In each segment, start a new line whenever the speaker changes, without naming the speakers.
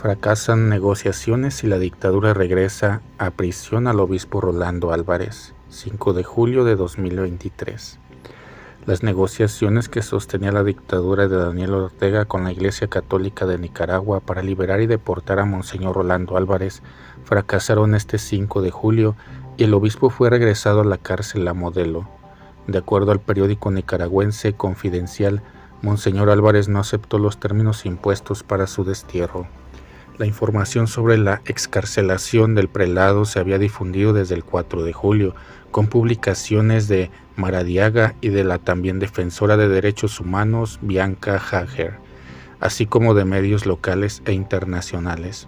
Fracasan negociaciones y la dictadura regresa a prisión al obispo Rolando Álvarez, 5 de julio de 2023. Las negociaciones que sostenía la dictadura de Daniel Ortega con la Iglesia Católica de Nicaragua para liberar y deportar a Monseñor Rolando Álvarez fracasaron este 5 de julio y el obispo fue regresado a la cárcel a modelo. De acuerdo al periódico nicaragüense Confidencial, Monseñor Álvarez no aceptó los términos impuestos para su destierro. La información sobre la excarcelación del prelado se había difundido desde el 4 de julio, con publicaciones de Maradiaga y de la también defensora de derechos humanos Bianca Hager, así como de medios locales e internacionales.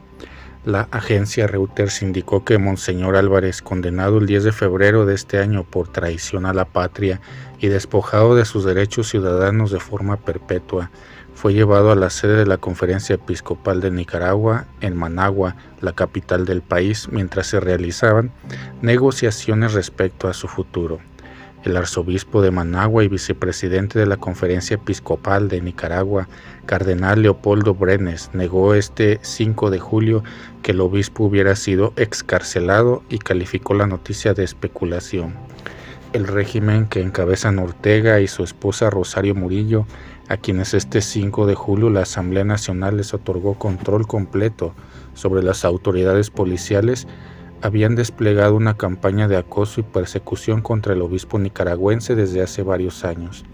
La agencia Reuters indicó que Monseñor Álvarez, condenado el 10 de febrero de este año por traición a la patria y despojado de sus derechos ciudadanos de forma perpetua, fue llevado a la sede de la Conferencia Episcopal de Nicaragua en Managua, la capital del país, mientras se realizaban negociaciones respecto a su futuro. El arzobispo de Managua y vicepresidente de la Conferencia Episcopal de Nicaragua, cardenal Leopoldo Brenes, negó este 5 de julio que el obispo hubiera sido excarcelado y calificó la noticia de especulación. El régimen que encabezan Ortega y su esposa Rosario Murillo a quienes este 5 de julio la Asamblea Nacional les otorgó control completo sobre las autoridades policiales, habían desplegado una campaña de acoso y persecución contra el obispo nicaragüense desde hace varios años.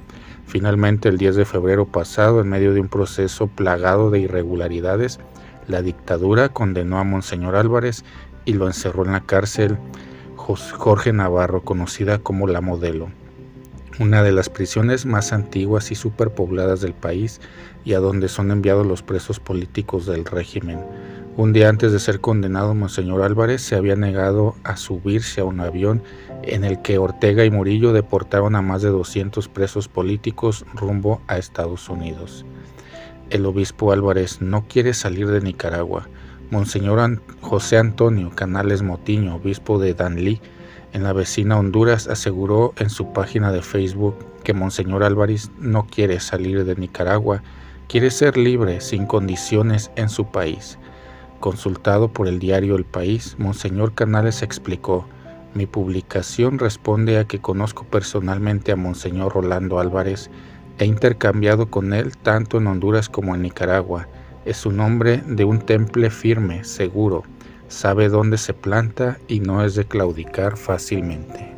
Finalmente, el 10 de febrero pasado, en medio de un proceso plagado de irregularidades, la dictadura condenó a Monseñor Álvarez y lo encerró en la cárcel Jorge Navarro, conocida como la modelo una de las prisiones más antiguas y superpobladas del país y a donde son enviados los presos políticos del régimen. Un día antes de ser condenado, Monseñor Álvarez se había negado a subirse a un avión en el que Ortega y Murillo deportaron a más de 200 presos políticos rumbo a Estados Unidos. El obispo Álvarez no quiere salir de Nicaragua. Monseñor José Antonio Canales Motiño, obispo de Danlí, en la vecina Honduras aseguró en su página de Facebook que Monseñor Álvarez no quiere salir de Nicaragua, quiere ser libre sin condiciones en su país. Consultado por el diario El País, Monseñor Canales explicó, mi publicación responde a que conozco personalmente a Monseñor Rolando Álvarez, he intercambiado con él tanto en Honduras como en Nicaragua. Es un hombre de un temple firme, seguro, sabe dónde se planta y no es de claudicar fácilmente.